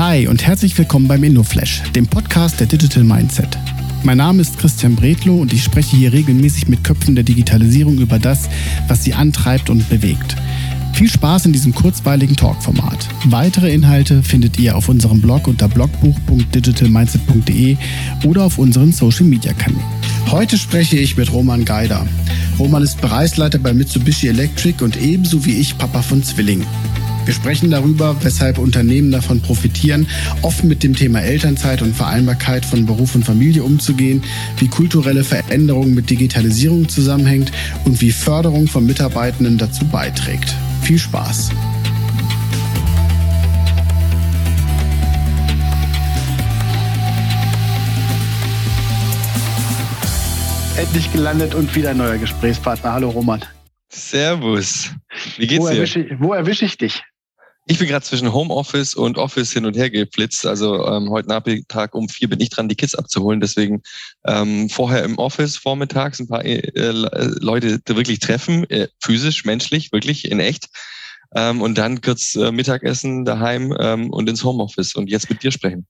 Hi und herzlich willkommen beim InnoFlash, dem Podcast der Digital Mindset. Mein Name ist Christian Bredlow und ich spreche hier regelmäßig mit Köpfen der Digitalisierung über das, was sie antreibt und bewegt. Viel Spaß in diesem kurzweiligen Talkformat. Weitere Inhalte findet ihr auf unserem Blog unter blogbuch.digitalmindset.de oder auf unseren Social Media Kanälen. Heute spreche ich mit Roman Geider. Roman ist Bereichsleiter bei Mitsubishi Electric und ebenso wie ich Papa von Zwillingen. Wir sprechen darüber, weshalb Unternehmen davon profitieren, offen mit dem Thema Elternzeit und Vereinbarkeit von Beruf und Familie umzugehen, wie kulturelle Veränderung mit Digitalisierung zusammenhängt und wie Förderung von Mitarbeitenden dazu beiträgt. Viel Spaß! Endlich gelandet und wieder ein neuer Gesprächspartner. Hallo Roman. Servus. Wie geht's wo dir? Erwische, wo erwische ich dich? Ich bin gerade zwischen Homeoffice und Office hin und her geflitzt. Also ähm, heute Nachmittag um vier bin ich dran, die Kids abzuholen. Deswegen ähm, vorher im Office vormittags ein paar äh, Leute wirklich treffen, äh, physisch, menschlich, wirklich in echt. Ähm, und dann kurz äh, Mittagessen daheim ähm, und ins Homeoffice und jetzt mit dir sprechen.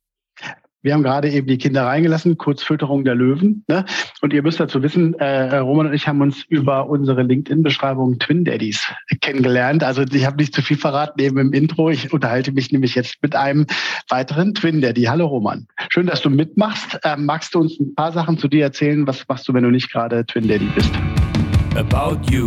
Wir haben gerade eben die Kinder reingelassen, kurz Fütterung der Löwen. Ne? Und ihr müsst dazu wissen, äh, Roman und ich haben uns über unsere LinkedIn-Beschreibung Twin Daddies kennengelernt. Also ich habe nicht zu viel verraten eben im Intro. Ich unterhalte mich nämlich jetzt mit einem weiteren Twin Daddy. Hallo Roman. Schön, dass du mitmachst. Ähm, magst du uns ein paar Sachen zu dir erzählen? Was machst du, wenn du nicht gerade Twin Daddy bist? About you.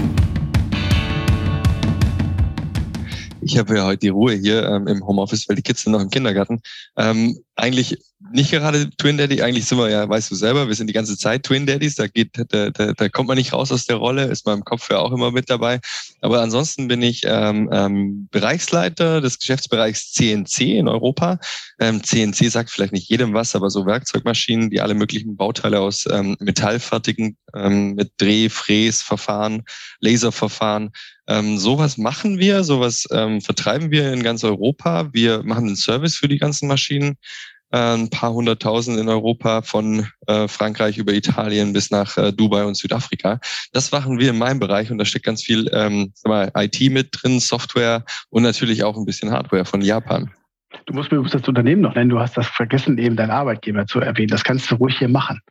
Ich habe ja heute die Ruhe hier ähm, im Homeoffice, weil die Kids sind noch im Kindergarten. Ähm, eigentlich nicht gerade Twin Daddy, eigentlich sind wir ja, weißt du selber, wir sind die ganze Zeit Twin Daddies, da geht, da, da, da kommt man nicht raus aus der Rolle, ist man im Kopf ja auch immer mit dabei. Aber ansonsten bin ich ähm, ähm, Bereichsleiter des Geschäftsbereichs CNC in Europa. Ähm, CNC sagt vielleicht nicht jedem was, aber so Werkzeugmaschinen, die alle möglichen Bauteile aus ähm, Metall fertigen, ähm, mit Dreh-, Fräs, Verfahren, Laserverfahren. Ähm, sowas machen wir, sowas ähm, vertreiben wir in ganz Europa. Wir machen den Service für die ganzen Maschinen. Äh, ein paar hunderttausend in Europa von äh, Frankreich über Italien bis nach äh, Dubai und Südafrika. Das machen wir in meinem Bereich und da steckt ganz viel ähm, mal, IT mit drin, Software und natürlich auch ein bisschen Hardware von Japan. Du musst mir das Unternehmen noch nennen. Du hast das vergessen, eben deinen Arbeitgeber zu erwähnen. Das kannst du ruhig hier machen.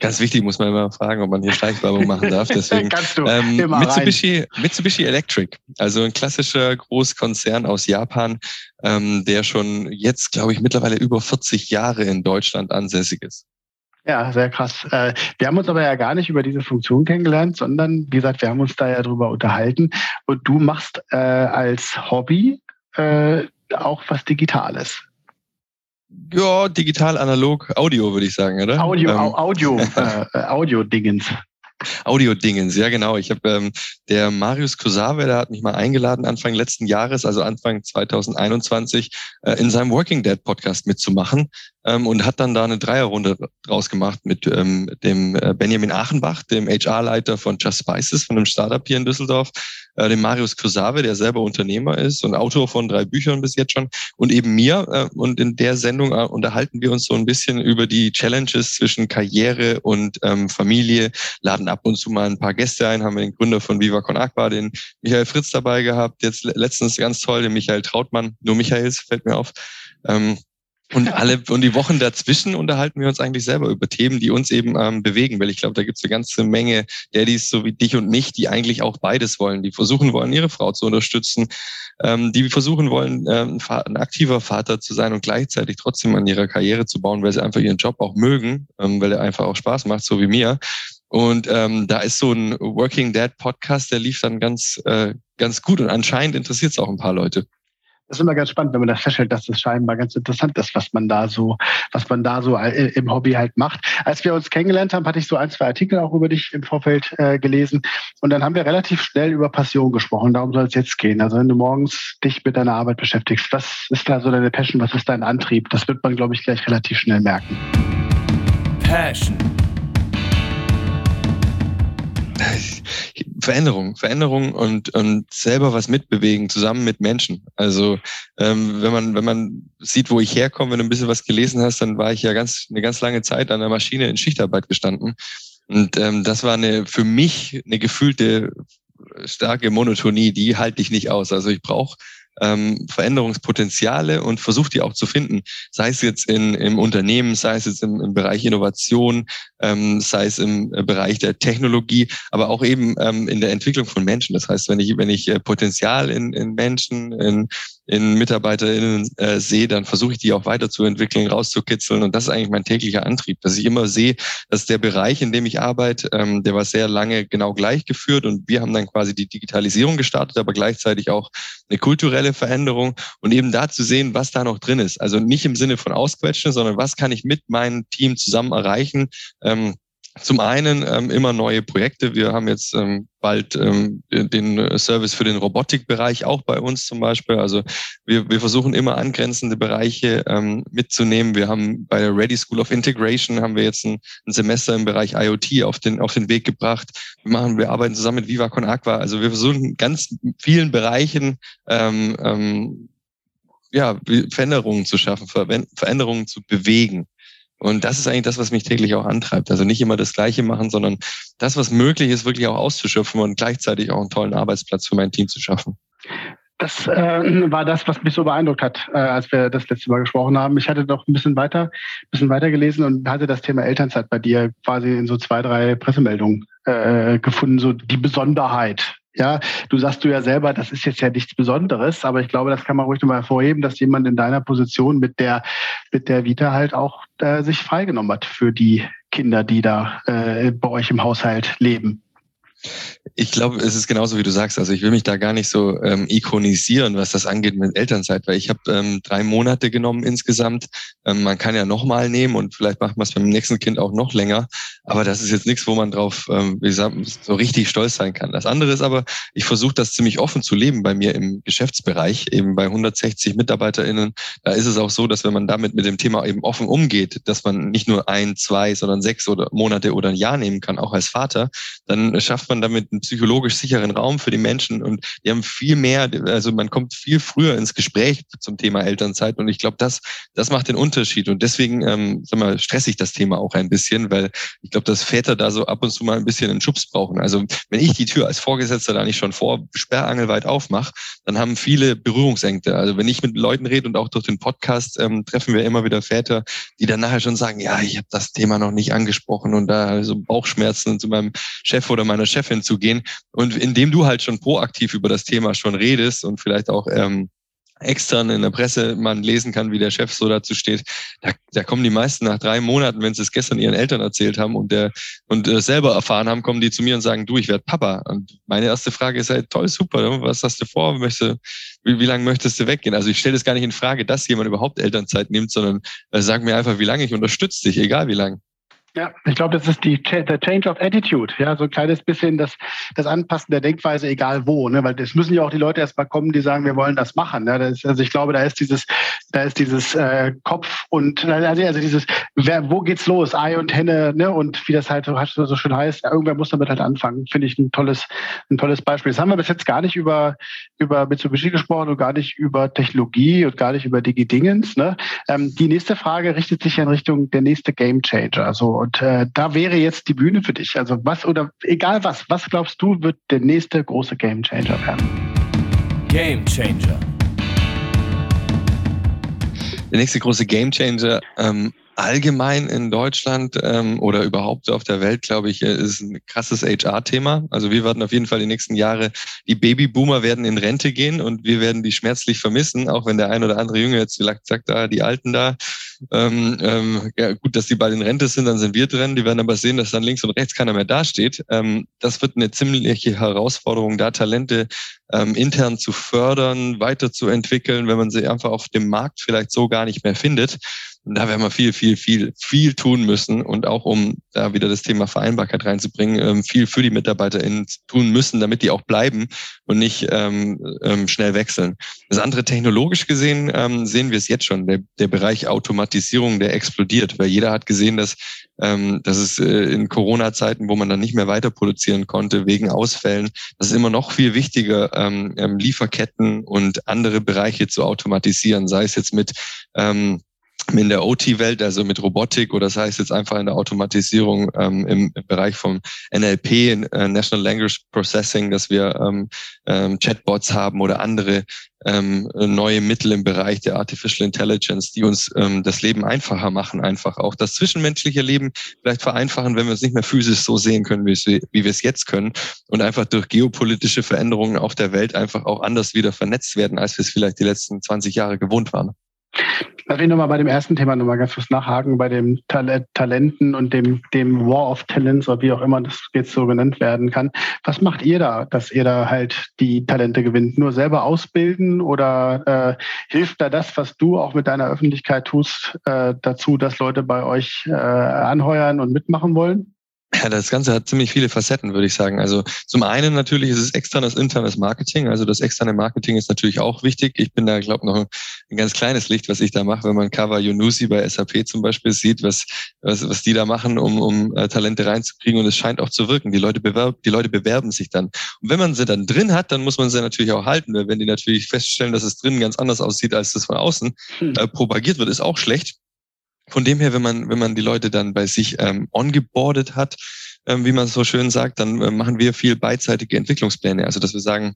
Ganz wichtig, muss man immer fragen, ob man hier Schleichwerbung machen darf. Deswegen ähm, Mitsubishi, Mitsubishi Electric, also ein klassischer Großkonzern aus Japan, ähm, der schon jetzt, glaube ich, mittlerweile über 40 Jahre in Deutschland ansässig ist. Ja, sehr krass. Äh, wir haben uns aber ja gar nicht über diese Funktion kennengelernt, sondern wie gesagt, wir haben uns da ja drüber unterhalten. Und du machst äh, als Hobby äh, auch was Digitales. Ja, digital, analog, Audio würde ich sagen, oder? Audio, ähm, Audio, äh, äh, Audio-Dingens. Audio-Dingens, ja genau. Ich habe ähm, der Marius Kosave, der hat mich mal eingeladen Anfang letzten Jahres, also Anfang 2021, äh, in seinem Working Dead Podcast mitzumachen ähm, und hat dann da eine Dreierrunde draus gemacht mit ähm, dem äh, Benjamin Achenbach, dem HR-Leiter von Just Spices, von einem Startup hier in Düsseldorf, äh, dem Marius Kosave, der selber Unternehmer ist und Autor von drei Büchern bis jetzt schon und eben mir. Äh, und in der Sendung äh, unterhalten wir uns so ein bisschen über die Challenges zwischen Karriere und ähm, Familie, laden ab und zu mal ein paar Gäste ein, haben wir den Gründer von Viva Con Aqua, den Michael Fritz dabei gehabt, jetzt letztens ganz toll, den Michael Trautmann, nur Michaels, fällt mir auf. Ähm, und alle und die Wochen dazwischen unterhalten wir uns eigentlich selber über Themen, die uns eben ähm, bewegen, weil ich glaube, da gibt es eine ganze Menge Daddys, so wie dich und mich, die eigentlich auch beides wollen, die versuchen wollen, ihre Frau zu unterstützen, ähm, die versuchen wollen, ähm, ein aktiver Vater zu sein und gleichzeitig trotzdem an ihrer Karriere zu bauen, weil sie einfach ihren Job auch mögen, ähm, weil er einfach auch Spaß macht, so wie mir. Und ähm, da ist so ein Working Dad Podcast, der lief dann ganz, äh, ganz gut und anscheinend interessiert es auch ein paar Leute das ist immer ganz spannend, wenn man das feststellt, dass das scheinbar ganz interessant ist, was man da so, was man da so äh, im Hobby halt macht. Als wir uns kennengelernt haben, hatte ich so ein, zwei Artikel auch über dich im Vorfeld äh, gelesen. Und dann haben wir relativ schnell über Passion gesprochen. Darum soll es jetzt gehen. Also wenn du morgens dich mit deiner Arbeit beschäftigst, was ist da so deine Passion? Was ist dein Antrieb? Das wird man, glaube ich, gleich relativ schnell merken. Passion. Veränderung, Veränderung und, und selber was mitbewegen, zusammen mit Menschen. Also ähm, wenn man, wenn man sieht, wo ich herkomme, wenn du ein bisschen was gelesen hast, dann war ich ja ganz eine ganz lange Zeit an der Maschine in Schichtarbeit gestanden. Und ähm, das war eine für mich eine gefühlte starke Monotonie, die halte ich nicht aus. Also ich brauche ähm, Veränderungspotenziale und versucht die auch zu finden. Sei es jetzt in, im Unternehmen, sei es jetzt im, im Bereich Innovation, ähm, sei es im äh, Bereich der Technologie, aber auch eben ähm, in der Entwicklung von Menschen. Das heißt, wenn ich, wenn ich äh, Potenzial in, in Menschen, in, in MitarbeiterInnen äh, sehe, dann versuche ich die auch weiterzuentwickeln, rauszukitzeln. Und das ist eigentlich mein täglicher Antrieb, dass ich immer sehe, dass der Bereich, in dem ich arbeite, ähm, der war sehr lange genau gleich geführt und wir haben dann quasi die Digitalisierung gestartet, aber gleichzeitig auch eine kulturelle Veränderung und eben da zu sehen, was da noch drin ist. Also nicht im Sinne von ausquetschen, sondern was kann ich mit meinem Team zusammen erreichen, ähm, zum einen ähm, immer neue Projekte. Wir haben jetzt ähm, bald ähm, den Service für den Robotikbereich auch bei uns zum Beispiel. Also wir, wir versuchen immer angrenzende Bereiche ähm, mitzunehmen. Wir haben bei der Ready School of Integration haben wir jetzt ein, ein Semester im Bereich IoT auf den, auf den Weg gebracht. Wir machen, wir arbeiten zusammen mit Viva Con Aqua. Also wir versuchen ganz vielen Bereichen ähm, ähm, ja, Veränderungen zu schaffen, Veränderungen zu bewegen. Und das ist eigentlich das, was mich täglich auch antreibt. Also nicht immer das Gleiche machen, sondern das, was möglich ist, wirklich auch auszuschöpfen und gleichzeitig auch einen tollen Arbeitsplatz für mein Team zu schaffen. Das äh, war das, was mich so beeindruckt hat, äh, als wir das letzte Mal gesprochen haben. Ich hatte noch ein bisschen weiter, ein bisschen weiter gelesen und hatte das Thema Elternzeit bei dir quasi in so zwei, drei Pressemeldungen äh, gefunden, so die Besonderheit ja, du sagst du ja selber, das ist jetzt ja nichts Besonderes, aber ich glaube, das kann man ruhig nochmal hervorheben, dass jemand in deiner Position mit der, mit der Vita halt auch äh, sich freigenommen hat für die Kinder, die da äh, bei euch im Haushalt leben. Ich glaube, es ist genauso wie du sagst. Also ich will mich da gar nicht so ähm, ikonisieren, was das angeht mit Elternzeit, weil ich habe ähm, drei Monate genommen insgesamt. Ähm, man kann ja nochmal nehmen und vielleicht macht man es beim nächsten Kind auch noch länger. Aber das ist jetzt nichts, wo man drauf, ähm, wie gesagt, so richtig stolz sein kann. Das andere ist aber, ich versuche das ziemlich offen zu leben bei mir im Geschäftsbereich, eben bei 160 MitarbeiterInnen. Da ist es auch so, dass wenn man damit mit dem Thema eben offen umgeht, dass man nicht nur ein, zwei, sondern sechs oder Monate oder ein Jahr nehmen kann, auch als Vater, dann schafft man damit einen psychologisch sicheren Raum für die Menschen und die haben viel mehr, also man kommt viel früher ins Gespräch zum Thema Elternzeit und ich glaube, das, das macht den Unterschied und deswegen, ähm, sag mal, stresse ich das Thema auch ein bisschen, weil ich glaube, dass Väter da so ab und zu mal ein bisschen einen Schubs brauchen. Also wenn ich die Tür als Vorgesetzter da nicht schon vor sperrangelweit aufmache, dann haben viele Berührungsängste. Also wenn ich mit Leuten rede und auch durch den Podcast ähm, treffen wir immer wieder Väter, die dann nachher schon sagen, ja, ich habe das Thema noch nicht angesprochen und da so Bauchschmerzen zu meinem Chef oder meiner Chefin zu gehen. Und indem du halt schon proaktiv über das Thema schon redest und vielleicht auch ähm, extern in der Presse man lesen kann, wie der Chef so dazu steht, da, da kommen die meisten nach drei Monaten, wenn sie es gestern ihren Eltern erzählt haben und der und äh, selber erfahren haben, kommen die zu mir und sagen, du, ich werde Papa. Und meine erste Frage ist halt, toll, super, was hast du vor? Möchte, wie, wie lange möchtest du weggehen? Also ich stelle es gar nicht in Frage, dass jemand überhaupt Elternzeit nimmt, sondern äh, sag mir einfach, wie lange ich unterstütze dich, egal wie lange. Ja, ich glaube, das ist die the Change of Attitude, ja, so ein kleines bisschen das, das Anpassen der Denkweise, egal wo, ne, weil es müssen ja auch die Leute erstmal kommen, die sagen, wir wollen das machen. Ne? Das, also ich glaube, da ist dieses, da ist dieses äh, Kopf und also, also dieses, wer, wo geht's los, Ei und Henne, ne, und wie das halt so, so schön heißt, ja, irgendwer muss damit halt anfangen. Finde ich ein tolles, ein tolles Beispiel. Das haben wir bis jetzt gar nicht über über Mitsubishi gesprochen und gar nicht über Technologie und gar nicht über Digi-Dingens. Ne? Ähm, die nächste Frage richtet sich in Richtung der nächste Game Changer. Also und äh, da wäre jetzt die Bühne für dich. Also was oder egal was, was glaubst du, wird der nächste große Game Changer werden? Game Changer. Der nächste große Game Changer ähm, allgemein in Deutschland ähm, oder überhaupt auf der Welt, glaube ich, ist ein krasses HR-Thema. Also wir werden auf jeden Fall die nächsten Jahre, die Babyboomer werden in Rente gehen und wir werden die schmerzlich vermissen, auch wenn der ein oder andere Junge jetzt vielleicht sagt, ah, die Alten da, ähm, ähm, ja, gut, dass die bald in Rente sind, dann sind wir drin. Die werden aber sehen, dass dann links und rechts keiner mehr dasteht. Ähm, das wird eine ziemliche Herausforderung, da Talente ähm, intern zu fördern, weiterzuentwickeln, wenn man sie einfach auf dem Markt vielleicht so gar nicht mehr findet. Und da werden wir viel, viel, viel, viel tun müssen und auch um da wieder das Thema Vereinbarkeit reinzubringen, ähm, viel für die MitarbeiterInnen tun müssen, damit die auch bleiben und nicht ähm, ähm, schnell wechseln. Das andere technologisch gesehen ähm, sehen wir es jetzt schon. Der, der Bereich Automatisierung, der explodiert, weil jeder hat gesehen, dass ähm, dass es äh, in Corona-Zeiten, wo man dann nicht mehr weiter produzieren konnte wegen Ausfällen, das ist immer noch viel wichtiger, ähm, ähm Lieferketten und andere Bereiche zu automatisieren, sei es jetzt mit ähm, in der OT-Welt, also mit Robotik oder das heißt jetzt einfach in der Automatisierung ähm, im, im, Bereich vom NLP, äh, National Language Processing, dass wir ähm, ähm, Chatbots haben oder andere ähm, neue Mittel im Bereich der Artificial Intelligence, die uns ähm, das Leben einfacher machen, einfach auch das zwischenmenschliche Leben vielleicht vereinfachen, wenn wir es nicht mehr physisch so sehen können, wie, wie wir es jetzt können und einfach durch geopolitische Veränderungen auf der Welt einfach auch anders wieder vernetzt werden, als wir es vielleicht die letzten 20 Jahre gewohnt waren. Lass mich nochmal bei dem ersten Thema nochmal ganz kurz nachhaken, bei dem Tal Talenten und dem, dem War of Talents oder wie auch immer das jetzt so genannt werden kann. Was macht ihr da, dass ihr da halt die Talente gewinnt? Nur selber ausbilden oder äh, hilft da das, was du auch mit deiner Öffentlichkeit tust, äh, dazu, dass Leute bei euch äh, anheuern und mitmachen wollen? Ja, das Ganze hat ziemlich viele Facetten, würde ich sagen. Also zum einen natürlich ist es externes, internes Marketing. Also das externe Marketing ist natürlich auch wichtig. Ich bin da, glaube ich, noch ein, ganz kleines Licht, was ich da mache, wenn man Cover Yunusi bei SAP zum Beispiel sieht, was, was, was die da machen, um, um äh, Talente reinzukriegen. Und es scheint auch zu wirken. Die Leute, bewerben, die Leute bewerben sich dann. Und wenn man sie dann drin hat, dann muss man sie natürlich auch halten. Weil wenn die natürlich feststellen, dass es drinnen ganz anders aussieht, als das von außen hm. äh, propagiert wird, ist auch schlecht. Von dem her, wenn man, wenn man die Leute dann bei sich ähm, ongeboardet hat, ähm, wie man so schön sagt, dann äh, machen wir viel beidseitige Entwicklungspläne. Also dass wir sagen,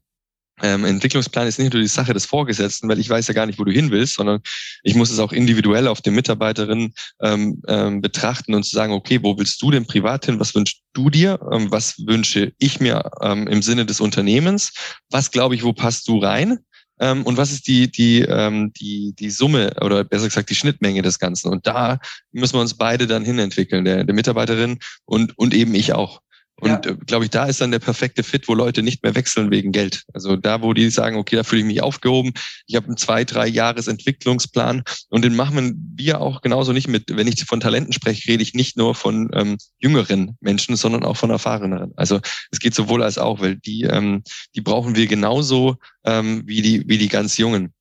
ähm, Entwicklungsplan ist nicht nur die Sache des Vorgesetzten, weil ich weiß ja gar nicht, wo du hin willst, sondern ich muss es auch individuell auf den Mitarbeiterinnen ähm, ähm, betrachten und zu sagen, okay, wo willst du denn privat hin? Was wünschst du dir? Ähm, was wünsche ich mir ähm, im Sinne des Unternehmens? Was glaube ich, wo passt du rein? Ähm, und was ist die, die, ähm, die, die Summe oder besser gesagt die Schnittmenge des Ganzen. Und da müssen wir uns beide dann hinentwickeln, der, der Mitarbeiterin und, und eben ich auch. Und ja. Äh, glaube ich, da ist dann der perfekte Fit, wo Leute nicht mehr wechseln wegen Geld. Also da, wo die sagen, okay, da fühle ich mich aufgehoben, ich habe einen zwei, drei Jahres Entwicklungsplan und den machen wir auch genauso nicht mit. Wenn ich von Talenten spreche, rede ich nicht nur von ähm, jüngeren Menschen, sondern auch von erfahreneren. Also es geht sowohl als auch, weil die, ähm, die brauchen wir genauso ähm, wie die, wie die ganz Jungen.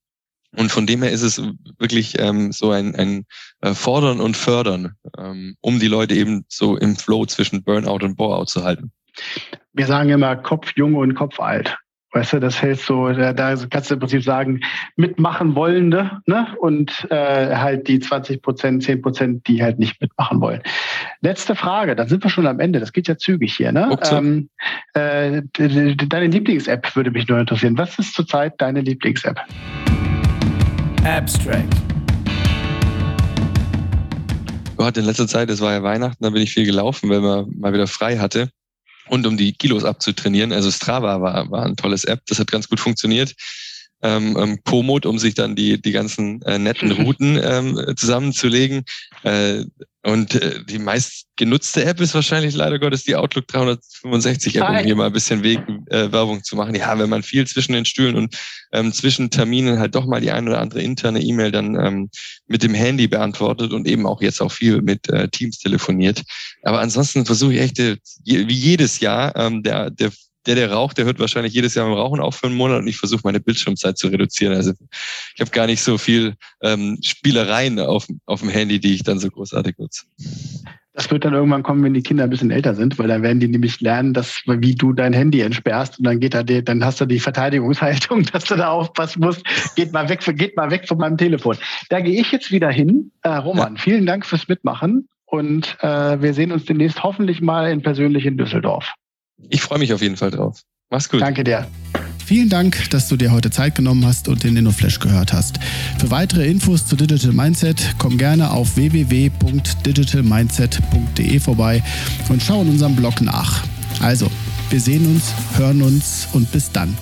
Und von dem her ist es wirklich ähm, so ein, ein äh, Fordern und Fördern, ähm, um die Leute eben so im Flow zwischen Burnout und Boreout zu halten. Wir sagen immer Kopf jung und Kopf alt. Weißt du, das heißt so, da, da kannst du im Prinzip sagen, mitmachen wollende ne? und äh, halt die 20 Prozent, 10 Prozent, die halt nicht mitmachen wollen. Letzte Frage, da sind wir schon am Ende, das geht ja zügig hier. Ne? Ähm, äh, deine Lieblings-App würde mich nur interessieren. Was ist zurzeit deine Lieblings-App? Abstract. Gott, in letzter Zeit, es war ja Weihnachten, da bin ich viel gelaufen, weil man mal wieder frei hatte. Und um die Kilos abzutrainieren. Also Strava war, war ein tolles App, das hat ganz gut funktioniert. Ähm, ähm, Komoot, um sich dann die, die ganzen äh, netten Routen ähm, zusammenzulegen. Äh, und äh, die meist genutzte App ist wahrscheinlich leider Gottes die Outlook 365 App, um hier mal ein bisschen Weg, äh, Werbung zu machen. Ja, wenn man viel zwischen den Stühlen und ähm, zwischen Terminen halt doch mal die ein oder andere interne E-Mail dann ähm, mit dem Handy beantwortet und eben auch jetzt auch viel mit äh, Teams telefoniert. Aber ansonsten versuche ich echt, äh, wie jedes Jahr, ähm, der, der der, der raucht, der hört wahrscheinlich jedes Jahr beim Rauchen auf für einen Monat und ich versuche meine Bildschirmzeit zu reduzieren. Also ich habe gar nicht so viel ähm, Spielereien auf, auf dem Handy, die ich dann so großartig nutze. Das wird dann irgendwann kommen, wenn die Kinder ein bisschen älter sind, weil dann werden die nämlich lernen, dass wie du dein Handy entsperrst und dann geht da dann hast du die Verteidigungshaltung, dass du da aufpassen musst. Geht mal weg, geht mal weg von meinem Telefon. Da gehe ich jetzt wieder hin. Äh, Roman, ja. vielen Dank fürs Mitmachen und äh, wir sehen uns demnächst hoffentlich mal in persönlich in Düsseldorf. Ich freue mich auf jeden Fall drauf. Mach's gut. Danke dir. Vielen Dank, dass du dir heute Zeit genommen hast und den InnoFlash gehört hast. Für weitere Infos zu Digital Mindset komm gerne auf www.digitalmindset.de vorbei und schau in unserem Blog nach. Also, wir sehen uns, hören uns und bis dann.